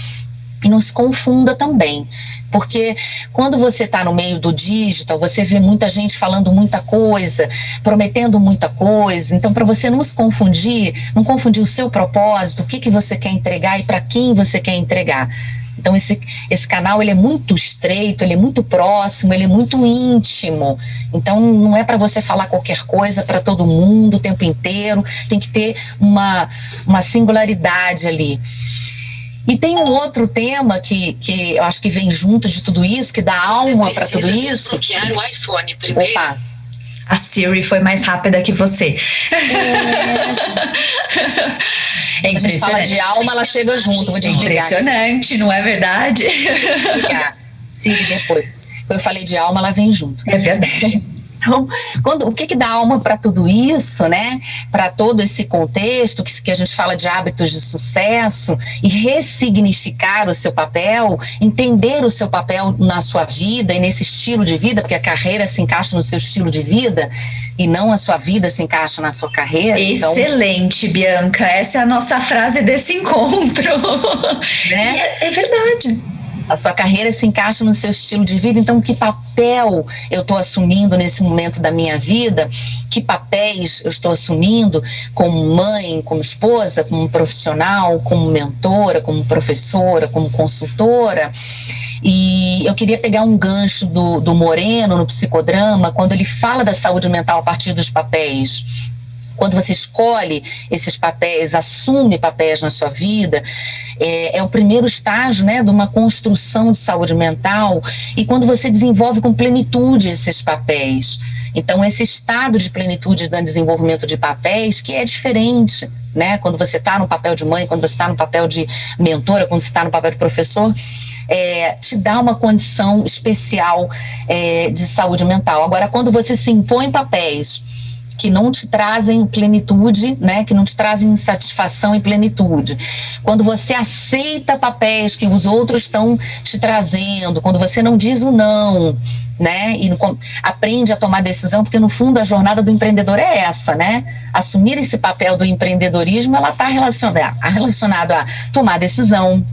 e não se confunda também. Porque quando você está no meio do digital, você vê muita gente falando muita coisa, prometendo muita coisa. Então, para você não se confundir, não confundir o seu propósito, o que, que você quer entregar e para quem você quer entregar. Então esse, esse canal ele é muito estreito, ele é muito próximo, ele é muito íntimo. Então não é para você falar qualquer coisa para todo mundo o tempo inteiro, tem que ter uma, uma singularidade ali. E tem um outro tema que, que eu acho que vem junto de tudo isso, que dá alma para tudo isso.
o iPhone primeiro. Opa. A Siri foi mais rápida que você. É,
é impressionante. A gente fala de alma, ela chega junto. Vou
desligar. Impressionante, não é verdade?
Siri depois. Quando eu falei de alma, ela vem junto.
É verdade.
Então, quando, o que, que dá alma para tudo isso, né? Para todo esse contexto que, que a gente fala de hábitos de sucesso e ressignificar o seu papel, entender o seu papel na sua vida e nesse estilo de vida, porque a carreira se encaixa no seu estilo de vida e não a sua vida se encaixa na sua carreira.
Então Excelente, então... Bianca. Essa é a nossa frase desse encontro. Né? É, é verdade
a sua carreira se encaixa no seu estilo de vida, então que papel eu estou assumindo nesse momento da minha vida, que papéis eu estou assumindo como mãe, como esposa, como profissional, como mentora, como professora, como consultora. E eu queria pegar um gancho do, do Moreno no psicodrama, quando ele fala da saúde mental a partir dos papéis quando você escolhe esses papéis, assume papéis na sua vida, é, é, o primeiro estágio né, de uma construção de saúde mental e quando você desenvolve com plenitude esses papéis. Então, esse estado de plenitude no desenvolvimento de papéis que é diferente. Né? Quando você está no papel de mãe, quando você está no papel de mentora, quando você está no papel de professor, é, te dá uma condição especial é, de saúde mental. Agora, quando você se impõe papéis que não te trazem plenitude, né, que não te trazem satisfação e plenitude. Quando você aceita papéis que os outros estão te trazendo, quando você não diz o não, né, e aprende a tomar decisão, porque no fundo a jornada do empreendedor é essa, né? Assumir esse papel do empreendedorismo, ela está relacionada, relacionado a tomar decisão,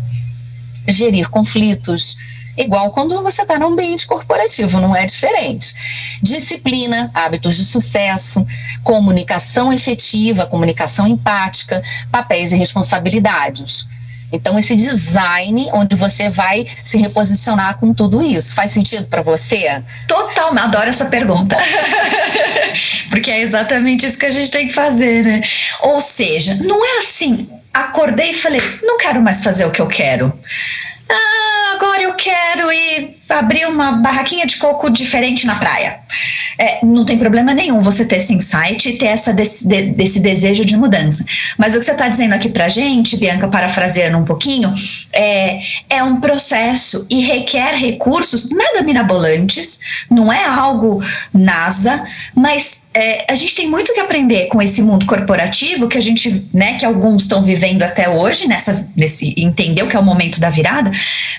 gerir conflitos, igual quando você está num ambiente corporativo, não é diferente. Disciplina, hábitos de sucesso, comunicação efetiva, comunicação empática, papéis e responsabilidades. Então, esse design onde você vai se reposicionar com tudo isso. Faz sentido para você?
Total, adoro essa pergunta. Porque é exatamente isso que a gente tem que fazer, né? Ou seja, não é assim, acordei e falei, não quero mais fazer o que eu quero. Ah, agora eu quero ir abrir uma barraquinha de coco diferente na praia. É, não tem problema nenhum você ter esse insight e ter essa desse, de, desse desejo de mudança. Mas o que você está dizendo aqui para gente, Bianca, parafraseando um pouquinho, é, é um processo e requer recursos nada mirabolantes, não é algo NASA, mas é, a gente tem muito que aprender com esse mundo corporativo que a gente, né, que alguns estão vivendo até hoje, nessa, nesse entendeu que é o momento da virada,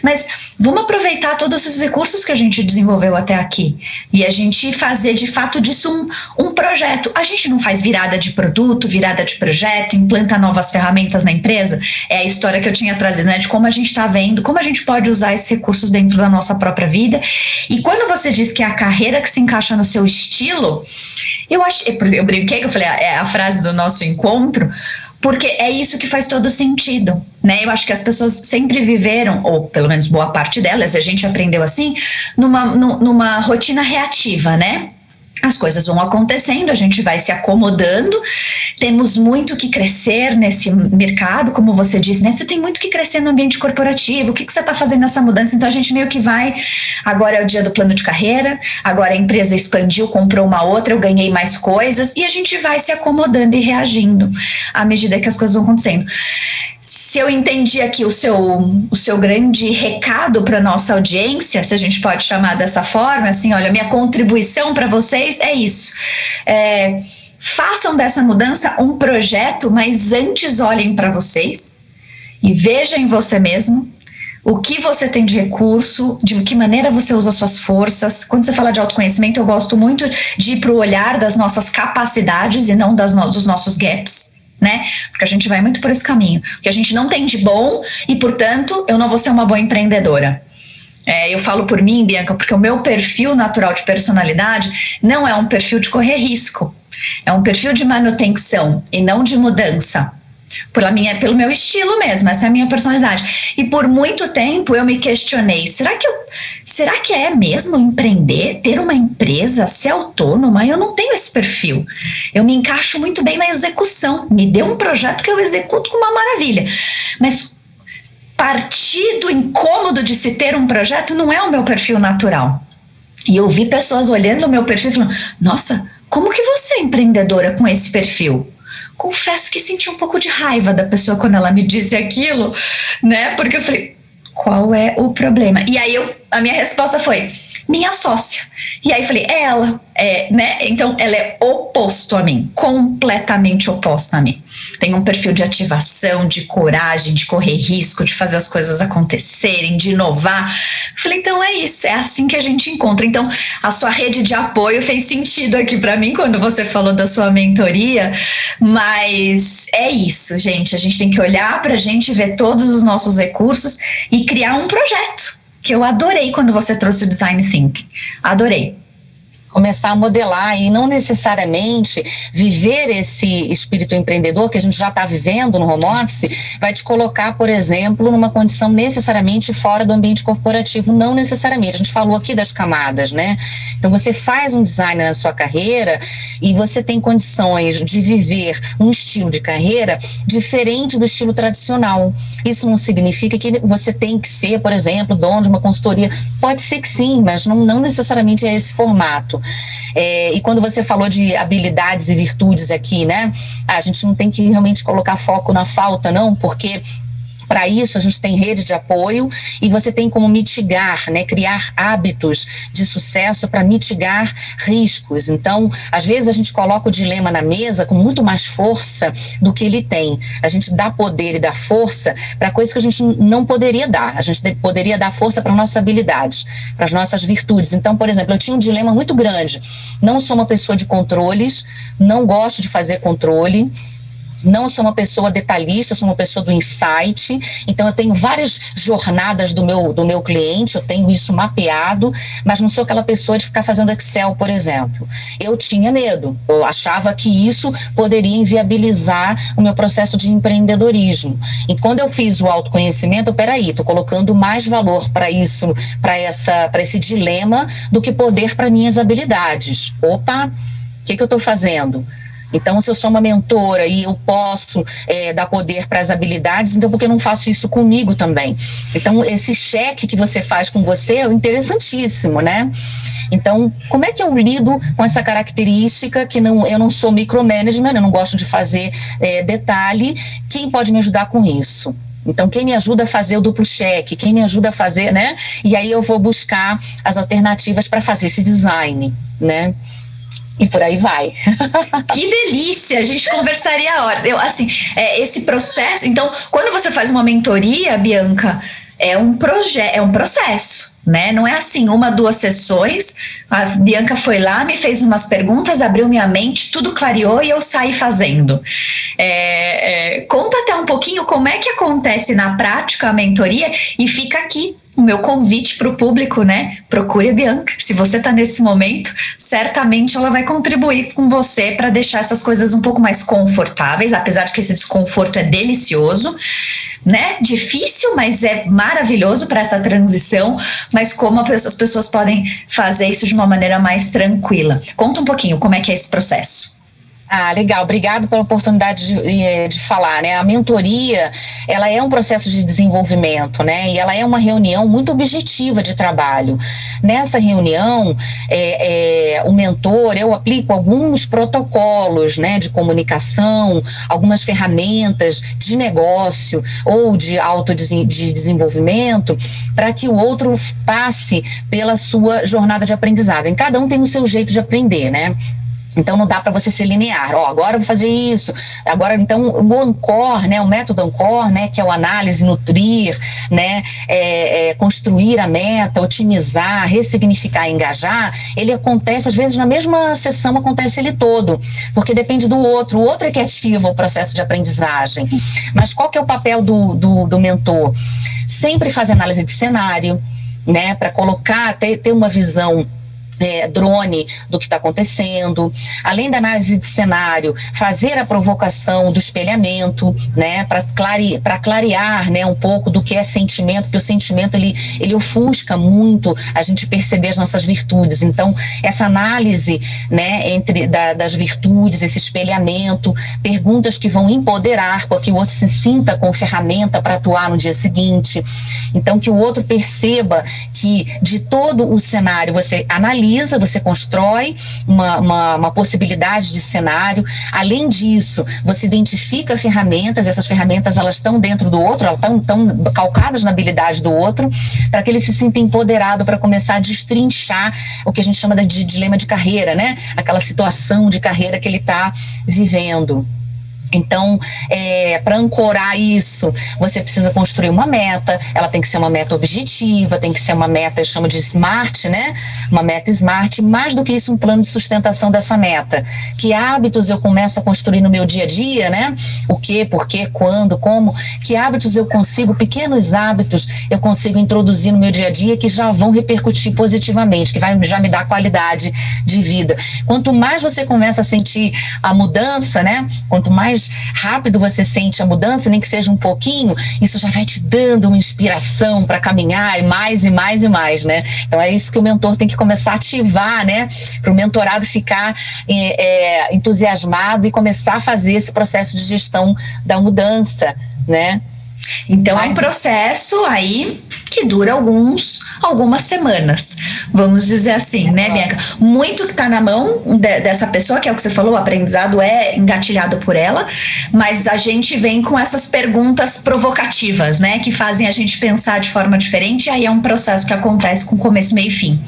mas vamos aproveitar todos esses recursos que a gente desenvolveu até aqui e a gente fazer de fato disso um, um projeto. A gente não faz virada de produto, virada de projeto, implanta novas ferramentas na empresa. É a história que eu tinha trazido, né, de como a gente está vendo, como a gente pode usar esses recursos dentro da nossa própria vida. E quando você diz que é a carreira que se encaixa no seu estilo, eu achei, eu brinquei que eu falei, é a frase do nosso encontro, porque é isso que faz todo sentido, né? Eu acho que as pessoas sempre viveram, ou pelo menos boa parte delas, a gente aprendeu assim, numa, numa rotina reativa, né? As coisas vão acontecendo, a gente vai se acomodando. Temos muito que crescer nesse mercado, como você disse, né? Você tem muito que crescer no ambiente corporativo. O que, que você está fazendo nessa mudança? Então a gente meio que vai. Agora é o dia do plano de carreira, agora a empresa expandiu, comprou uma outra, eu ganhei mais coisas, e a gente vai se acomodando e reagindo à medida que as coisas vão acontecendo se eu entendi aqui o seu, o seu grande recado para nossa audiência, se a gente pode chamar dessa forma, assim, olha, minha contribuição para vocês é isso. É, façam dessa mudança um projeto, mas antes olhem para vocês e vejam em você mesmo o que você tem de recurso, de que maneira você usa suas forças. Quando você fala de autoconhecimento, eu gosto muito de ir para o olhar das nossas capacidades e não das no, dos nossos gaps né? Porque a gente vai muito por esse caminho. Que a gente não tem de bom e, portanto, eu não vou ser uma boa empreendedora. É, eu falo por mim, Bianca, porque o meu perfil natural de personalidade não é um perfil de correr risco. É um perfil de manutenção e não de mudança pela minha, pelo meu estilo mesmo, essa é a minha personalidade. E por muito tempo eu me questionei: será que eu, será que é mesmo empreender, ter uma empresa, ser autônoma? Eu não tenho esse perfil. Eu me encaixo muito bem na execução. Me deu um projeto que eu executo com uma maravilha. Mas partir do incômodo de se ter um projeto não é o meu perfil natural. E eu vi pessoas olhando o meu perfil e falando: nossa, como que você é empreendedora com esse perfil? Confesso que senti um pouco de raiva da pessoa quando ela me disse aquilo, né? Porque eu falei, qual é o problema? E aí eu, a minha resposta foi: minha sócia. E aí falei, é ela, é, né? Então ela é oposto a mim, completamente oposta a mim. Tem um perfil de ativação, de coragem, de correr risco, de fazer as coisas acontecerem, de inovar. Falei, então é isso, é assim que a gente encontra. Então a sua rede de apoio fez sentido aqui para mim quando você falou da sua mentoria, mas é isso, gente. A gente tem que olhar para a gente ver todos os nossos recursos e criar um projeto que eu adorei quando você trouxe o design thinking. Adorei
começar a modelar e não necessariamente viver esse espírito empreendedor que a gente já está vivendo no home office vai te colocar, por exemplo, numa condição necessariamente fora do ambiente corporativo, não necessariamente. A gente falou aqui das camadas, né? Então você faz um design na sua carreira e você tem condições de viver um estilo de carreira diferente do estilo tradicional. Isso não significa que você tem que ser, por exemplo, dono de uma consultoria. Pode ser que sim, mas não, não necessariamente é esse formato. É, e quando você falou de habilidades e virtudes aqui, né? A gente não tem que realmente colocar foco na falta, não, porque para isso, a gente tem rede de apoio e você tem como mitigar, né, criar hábitos de sucesso para mitigar riscos. Então, às vezes a gente coloca o dilema na mesa com muito mais força do que ele tem. A gente dá poder e dá força para coisas que a gente não poderia dar. A gente poderia dar força para nossas habilidades, para as nossas virtudes. Então, por exemplo, eu tinha um dilema muito grande. Não sou uma pessoa de controles, não gosto de fazer controle não sou uma pessoa detalhista, sou uma pessoa do insight. Então eu tenho várias jornadas do meu do meu cliente, eu tenho isso mapeado, mas não sou aquela pessoa de ficar fazendo Excel, por exemplo. Eu tinha medo. Eu achava que isso poderia inviabilizar o meu processo de empreendedorismo. E quando eu fiz o autoconhecimento, peraí, estou colocando mais valor para isso, para essa, para esse dilema do que poder para minhas habilidades. Opa, o que, que eu estou fazendo? Então, se eu sou uma mentora e eu posso é, dar poder para as habilidades, então por que eu não faço isso comigo também? Então, esse cheque que você faz com você é interessantíssimo, né? Então, como é que eu lido com essa característica que não, eu não sou micromanagement, eu não gosto de fazer é, detalhe? Quem pode me ajudar com isso? Então, quem me ajuda a fazer o duplo cheque, quem me ajuda a fazer, né? E aí eu vou buscar as alternativas para fazer esse design, né? E por aí vai.
que delícia! A gente conversaria horas. Eu, assim, é, esse processo. Então, quando você faz uma mentoria, Bianca, é um projeto, é um processo. Né? Não é assim, uma, duas sessões. A Bianca foi lá, me fez umas perguntas, abriu minha mente, tudo clareou e eu saí fazendo. É, é, conta até um pouquinho como é que acontece na prática a mentoria e fica aqui o meu convite para o público, né? Procure a Bianca. Se você está nesse momento, certamente ela vai contribuir com você para deixar essas coisas um pouco mais confortáveis, apesar de que esse desconforto é delicioso, né? Difícil, mas é maravilhoso para essa transição. Mas como as pessoas podem fazer isso de uma maneira mais tranquila? Conta um pouquinho como é que é esse processo.
Ah, legal. Obrigado pela oportunidade de, eh, de, falar, né? A mentoria, ela é um processo de desenvolvimento, né? E ela é uma reunião muito objetiva de trabalho. Nessa reunião, é, é, o mentor, eu aplico alguns protocolos, né? De comunicação, algumas ferramentas de negócio ou de auto de desenvolvimento para que o outro passe pela sua jornada de aprendizado. Cada um tem o seu jeito de aprender, né? Então não dá para você ser linear. Ó, agora eu vou fazer isso. Agora então o Ancor, né, o método Ancor, né, que é o análise, nutrir, né, é, é, construir a meta, otimizar, ressignificar, engajar, ele acontece às vezes na mesma sessão acontece ele todo, porque depende do outro. O outro é que ativa o processo de aprendizagem. Mas qual que é o papel do, do, do mentor? Sempre fazer análise de cenário, né, para colocar, ter, ter uma visão é, drone do que está acontecendo, além da análise de cenário, fazer a provocação do espelhamento, né, para clare, clarear, né, um pouco do que é sentimento, porque o sentimento ele, ele ofusca muito a gente perceber as nossas virtudes. Então, essa análise, né, entre da, das virtudes, esse espelhamento, perguntas que vão empoderar, porque o outro se sinta com ferramenta para atuar no dia seguinte. Então, que o outro perceba que de todo o cenário você analisa você constrói uma, uma, uma possibilidade de cenário. Além disso, você identifica ferramentas, essas ferramentas elas estão dentro do outro, elas estão calcadas na habilidade do outro, para que ele se sinta empoderado para começar a destrinchar o que a gente chama de dilema de carreira, né? Aquela situação de carreira que ele está vivendo. Então, é, para ancorar isso, você precisa construir uma meta. Ela tem que ser uma meta objetiva, tem que ser uma meta, eu chamo de smart, né? Uma meta smart. Mais do que isso, um plano de sustentação dessa meta. Que hábitos eu começo a construir no meu dia a dia, né? O que, por quê, quando, como. Que hábitos eu consigo, pequenos hábitos eu consigo introduzir no meu dia a dia que já vão repercutir positivamente, que vai já me dar qualidade de vida. Quanto mais você começa a sentir a mudança, né? Quanto mais mais rápido você sente a mudança, nem que seja um pouquinho, isso já vai te dando uma inspiração para caminhar e mais e mais e mais, né? Então é isso que o mentor tem que começar a ativar, né? Para o mentorado ficar é, é, entusiasmado e começar a fazer esse processo de gestão da mudança, né?
Então é um processo aí que dura alguns, algumas semanas, vamos dizer assim, né, Bianca? Muito que está na mão de, dessa pessoa, que é o que você falou, o aprendizado é engatilhado por ela, mas a gente vem com essas perguntas provocativas, né, que fazem a gente pensar de forma diferente, e aí é um processo que acontece com começo, meio e fim.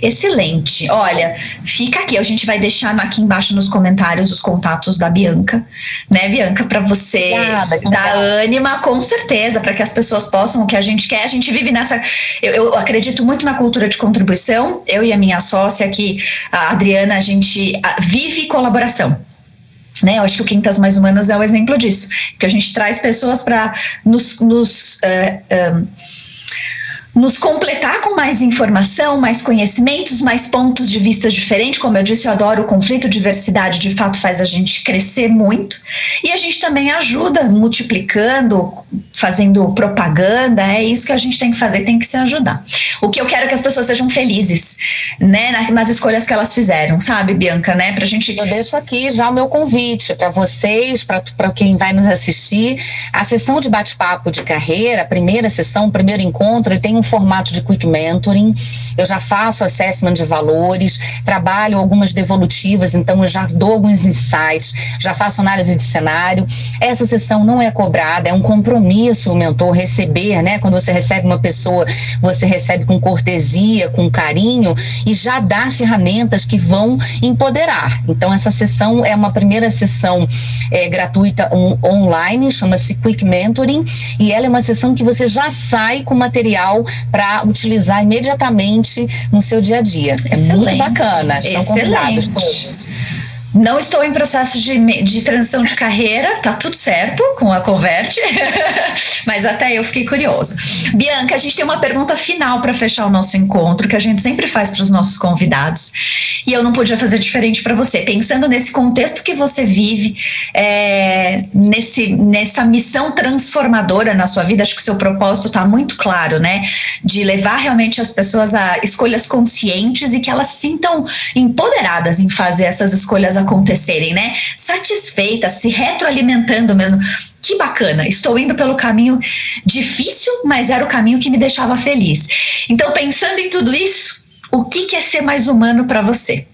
Excelente. Olha, fica aqui, a gente vai deixar aqui embaixo nos comentários os contatos da Bianca, né, Bianca, para você Obrigada, dar ânima, com certeza, para que as pessoas possam o que a gente quer. A gente vive nessa. Eu, eu, acredito muito na cultura de contribuição. Eu e a minha sócia aqui, a Adriana, a gente vive colaboração. Né, eu acho que o Quintas Mais Humanas é o exemplo disso, que a gente traz pessoas para nos, nos uh, uh, nos completar com mais informação, mais conhecimentos, mais pontos de vista diferentes. Como eu disse, eu adoro o conflito, diversidade de fato faz a gente crescer muito. E a gente também ajuda multiplicando, fazendo propaganda. É isso que a gente tem que fazer, tem que se ajudar. O que eu quero é que as pessoas sejam felizes, né, nas escolhas que elas fizeram, sabe, Bianca, né?
Pra gente. Eu deixo aqui já o meu convite para vocês, para quem vai nos assistir. A sessão de bate-papo de carreira, a primeira sessão, o primeiro encontro, ele tem um formato de quick mentoring, eu já faço assessment de valores, trabalho algumas devolutivas, então eu já dou alguns insights, já faço análise de cenário. Essa sessão não é cobrada, é um compromisso o mentor receber, né? Quando você recebe uma pessoa, você recebe com cortesia, com carinho e já dá ferramentas que vão empoderar. Então essa sessão é uma primeira sessão é, gratuita online, chama-se Quick Mentoring, e ela é uma sessão que você já sai com material para utilizar imediatamente no seu dia a dia. É muito bacana. Estão Excelente. convidados todos.
Não estou em processo de, de transição de carreira, tá tudo certo com a Converte, mas até eu fiquei curiosa. Bianca, a gente tem uma pergunta final para fechar o nosso encontro, que a gente sempre faz para os nossos convidados, e eu não podia fazer diferente para você. Pensando nesse contexto que você vive, é, nesse, nessa missão transformadora na sua vida, acho que o seu propósito está muito claro, né? De levar realmente as pessoas a escolhas conscientes e que elas se sintam empoderadas em fazer essas escolhas acontecerem, né? Satisfeitas, se retroalimentando mesmo. Que bacana, estou indo pelo caminho difícil, mas era o caminho que me deixava feliz. Então, pensando em tudo isso, o que, é ser mais humano para você?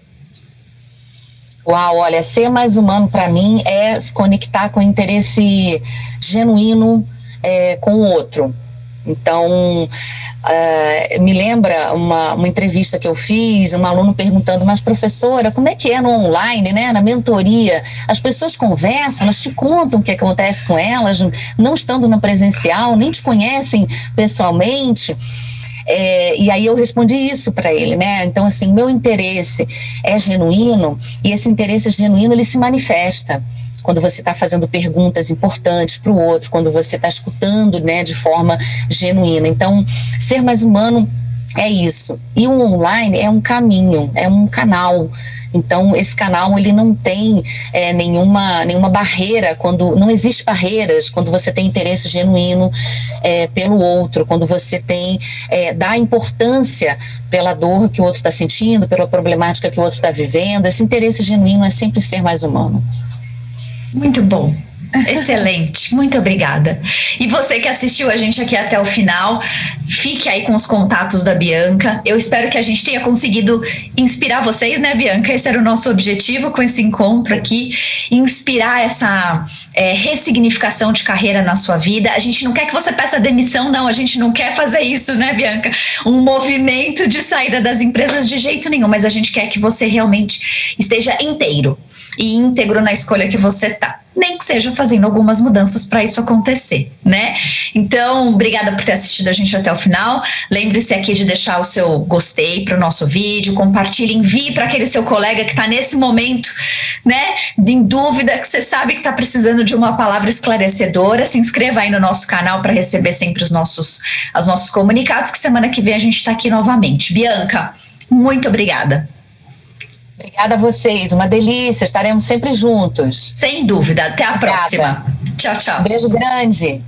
Uau, olha, ser mais humano para mim é se conectar com interesse genuíno é, com o outro. Então, Uh, me lembra uma, uma entrevista que eu fiz, um aluno perguntando, mas professora, como é que é no online, né, na mentoria? As pessoas conversam, elas te contam o que acontece com elas, não estando no presencial, nem te conhecem pessoalmente. É, e aí eu respondi isso para ele, né? Então, assim, meu interesse é genuíno e esse interesse genuíno ele se manifesta quando você está fazendo perguntas importantes para o outro, quando você está escutando né, de forma genuína. Então, ser mais humano é isso. E o online é um caminho, é um canal. Então, esse canal ele não tem é, nenhuma, nenhuma barreira, quando não existe barreiras quando você tem interesse genuíno é, pelo outro, quando você tem é, dá importância pela dor que o outro está sentindo, pela problemática que o outro está vivendo. Esse interesse genuíno é sempre ser mais humano.
Muito bom. Excelente, muito obrigada. E você que assistiu a gente aqui até o final, fique aí com os contatos da Bianca. Eu espero que a gente tenha conseguido inspirar vocês, né, Bianca? Esse era o nosso objetivo com esse encontro aqui, inspirar essa é, ressignificação de carreira na sua vida. A gente não quer que você peça demissão, não. A gente não quer fazer isso, né, Bianca? Um movimento de saída das empresas de jeito nenhum, mas a gente quer que você realmente esteja inteiro e íntegro na escolha que você tá nem que seja fazendo algumas mudanças para isso acontecer, né? Então, obrigada por ter assistido a gente até o final. Lembre-se aqui de deixar o seu gostei para o nosso vídeo, compartilhe, envie para aquele seu colega que está nesse momento, né, em dúvida, que você sabe que está precisando de uma palavra esclarecedora. Se inscreva aí no nosso canal para receber sempre os nossos, os nossos comunicados, que semana que vem a gente está aqui novamente. Bianca, muito obrigada.
Obrigada a vocês, uma delícia, estaremos sempre juntos.
Sem dúvida, até a Obrigada. próxima. Tchau, tchau.
Um beijo grande.